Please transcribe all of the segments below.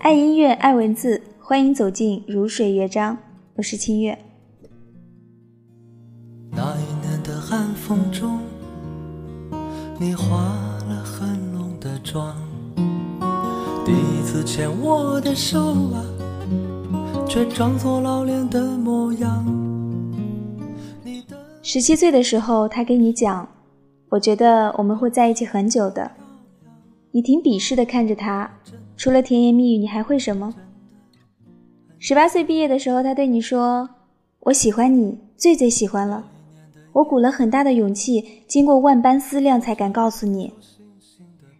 爱音乐，爱文字，欢迎走进如水乐章。我是清月。那一年的寒风中，你化了很浓的妆，第一次牵我的手啊，却装作老练的模样。十七岁的时候，他跟你讲，我觉得我们会在一起很久的。你挺鄙视的看着他，除了甜言蜜语，你还会什么？十八岁毕业的时候，他对你说：“我喜欢你，最最喜欢了。”我鼓了很大的勇气，经过万般思量，才敢告诉你。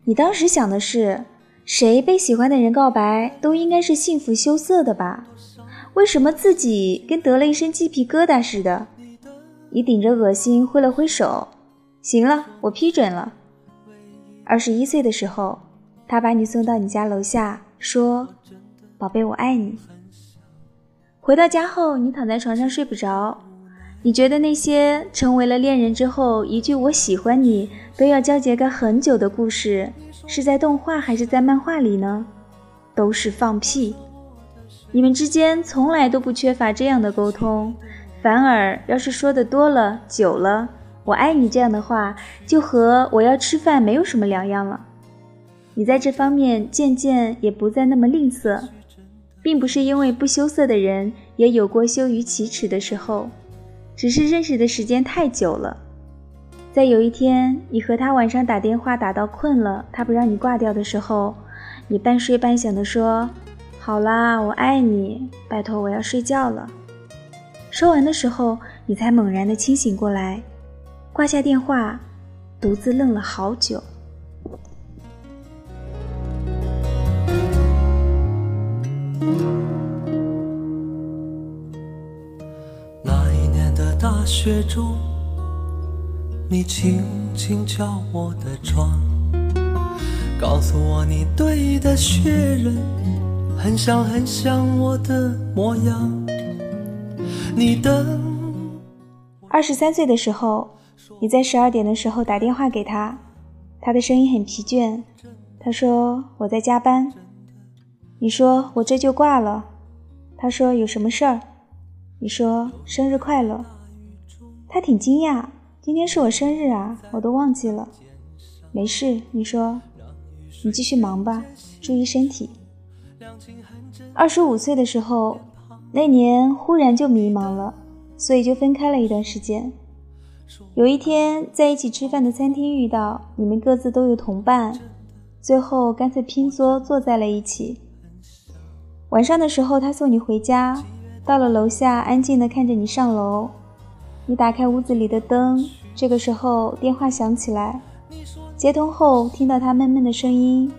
你当时想的是，谁被喜欢的人告白，都应该是幸福羞涩的吧？为什么自己跟得了一身鸡皮疙瘩似的？你顶着恶心挥了挥手，行了，我批准了。二十一岁的时候，他把你送到你家楼下，说：“宝贝，我爱你。”回到家后，你躺在床上睡不着。你觉得那些成为了恋人之后一句“我喜欢你”都要交结个很久的故事，是在动画还是在漫画里呢？都是放屁！你们之间从来都不缺乏这样的沟通，反而要是说的多了、久了。我爱你这样的话，就和我要吃饭没有什么两样了。你在这方面渐渐也不再那么吝啬，并不是因为不羞涩的人也有过羞于启齿的时候，只是认识的时间太久了。在有一天，你和他晚上打电话打到困了，他不让你挂掉的时候，你半睡半醒的说：“好啦，我爱你，拜托我要睡觉了。”说完的时候，你才猛然的清醒过来。挂下电话，独自愣了好久。那一年的大雪中，你轻轻敲我的窗，告诉我你堆的雪人很像很像我的模样。你等二十三岁的时候。你在十二点的时候打电话给他，他的声音很疲倦。他说我在加班。你说我这就挂了。他说有什么事儿？你说生日快乐。他挺惊讶，今天是我生日啊，我都忘记了。没事，你说你继续忙吧，注意身体。二十五岁的时候，那年忽然就迷茫了，所以就分开了一段时间。有一天在一起吃饭的餐厅遇到，你们各自都有同伴，最后干脆拼桌坐在了一起。晚上的时候，他送你回家，到了楼下，安静的看着你上楼。你打开屋子里的灯，这个时候电话响起来，接通后听到他闷闷的声音，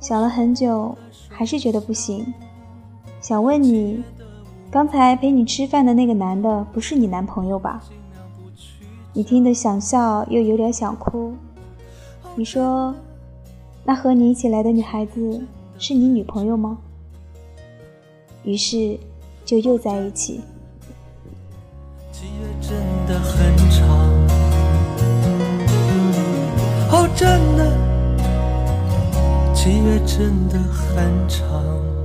想了很久，还是觉得不行，想问你，刚才陪你吃饭的那个男的不是你男朋友吧？你听得想笑，又有点想哭。你说，那和你一起来的女孩子是你女朋友吗？于是，就又在一起。七月真的很长，哦，真的，七月真的很长。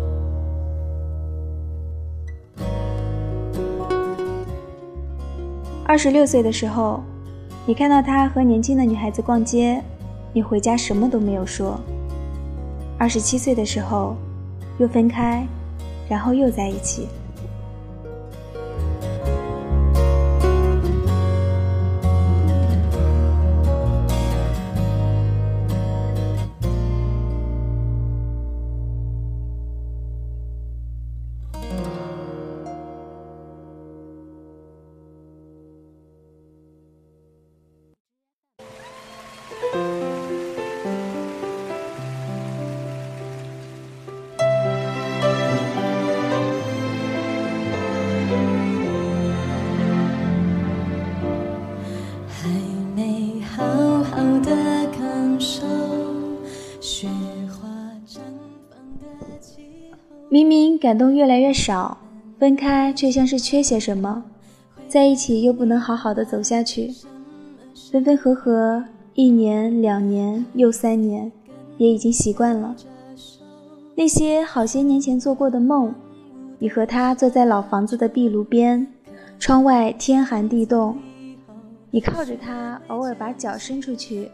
二十六岁的时候，你看到他和年轻的女孩子逛街，你回家什么都没有说。二十七岁的时候，又分开，然后又在一起。明明感动越来越少，分开却像是缺些什么，在一起又不能好好的走下去，分分合合一年两年又三年，也已经习惯了。那些好些年前做过的梦，你和他坐在老房子的壁炉边，窗外天寒地冻，你靠着他，偶尔把脚伸出去，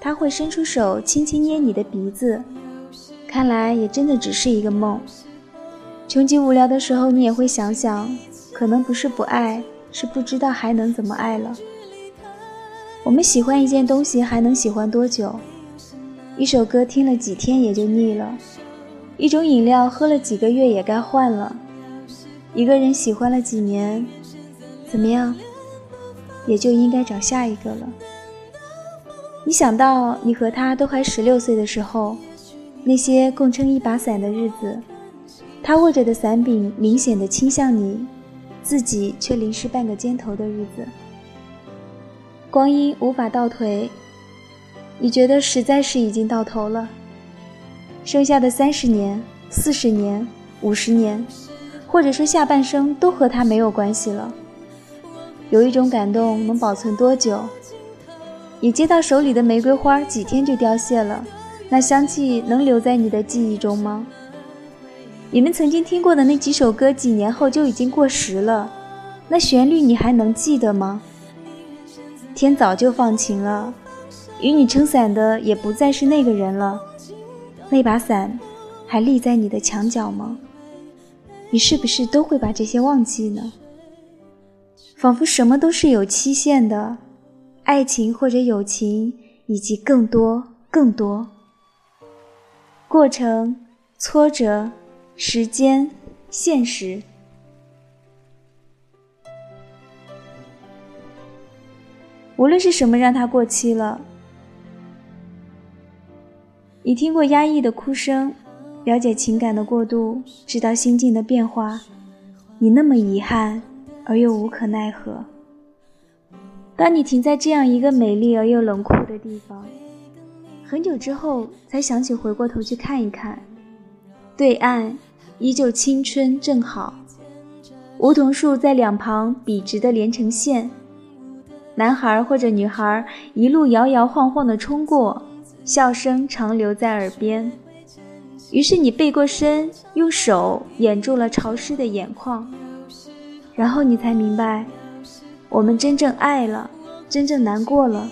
他会伸出手轻轻捏你的鼻子。看来也真的只是一个梦。穷极无聊的时候，你也会想想，可能不是不爱，是不知道还能怎么爱了。我们喜欢一件东西，还能喜欢多久？一首歌听了几天也就腻了。一种饮料喝了几个月也该换了，一个人喜欢了几年，怎么样，也就应该找下一个了。你想到你和他都还十六岁的时候，那些共撑一把伞的日子，他握着的伞柄明显的倾向你，自己却淋湿半个肩头的日子，光阴无法倒退，你觉得实在是已经到头了。剩下的三十年、四十年、五十年，或者说下半生，都和他没有关系了。有一种感动能保存多久？你接到手里的玫瑰花几天就凋谢了，那香气能留在你的记忆中吗？你们曾经听过的那几首歌，几年后就已经过时了，那旋律你还能记得吗？天早就放晴了，与你撑伞的也不再是那个人了。那把伞还立在你的墙角吗？你是不是都会把这些忘记呢？仿佛什么都是有期限的，爱情或者友情，以及更多更多。过程、挫折、时间、现实，无论是什么让它过期了。你听过压抑的哭声，了解情感的过度，知道心境的变化。你那么遗憾，而又无可奈何。当你停在这样一个美丽而又冷酷的地方，很久之后才想起回过头去看一看，对岸依旧青春正好，梧桐树在两旁笔直的连成线，男孩或者女孩一路摇摇晃晃地冲过。笑声长留在耳边，于是你背过身，用手掩住了潮湿的眼眶，然后你才明白，我们真正爱了，真正难过了，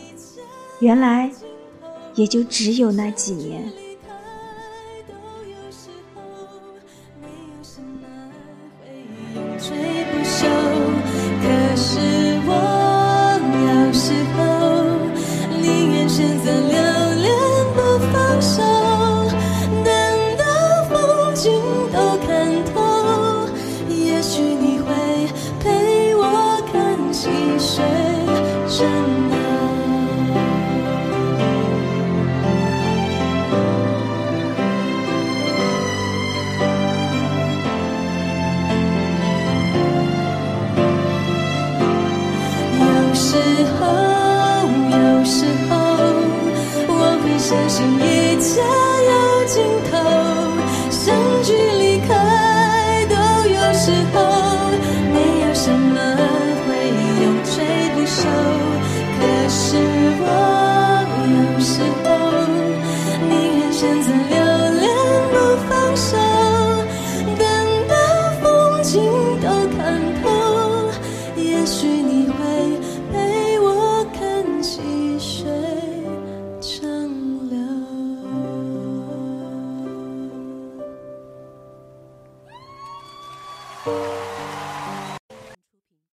原来也就只有那几年。